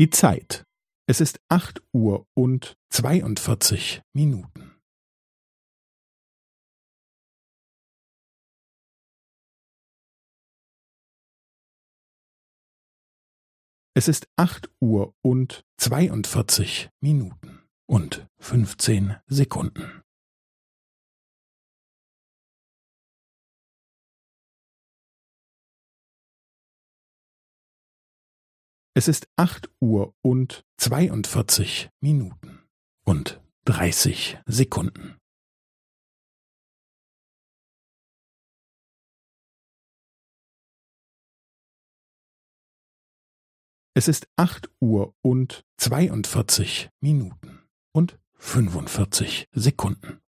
Die Zeit. Es ist acht Uhr und zweiundvierzig Minuten. Es ist acht Uhr und zweiundvierzig Minuten und fünfzehn Sekunden. Es ist acht Uhr und zweiundvierzig Minuten und dreißig Sekunden. Es ist acht Uhr und zweiundvierzig Minuten und fünfundvierzig Sekunden.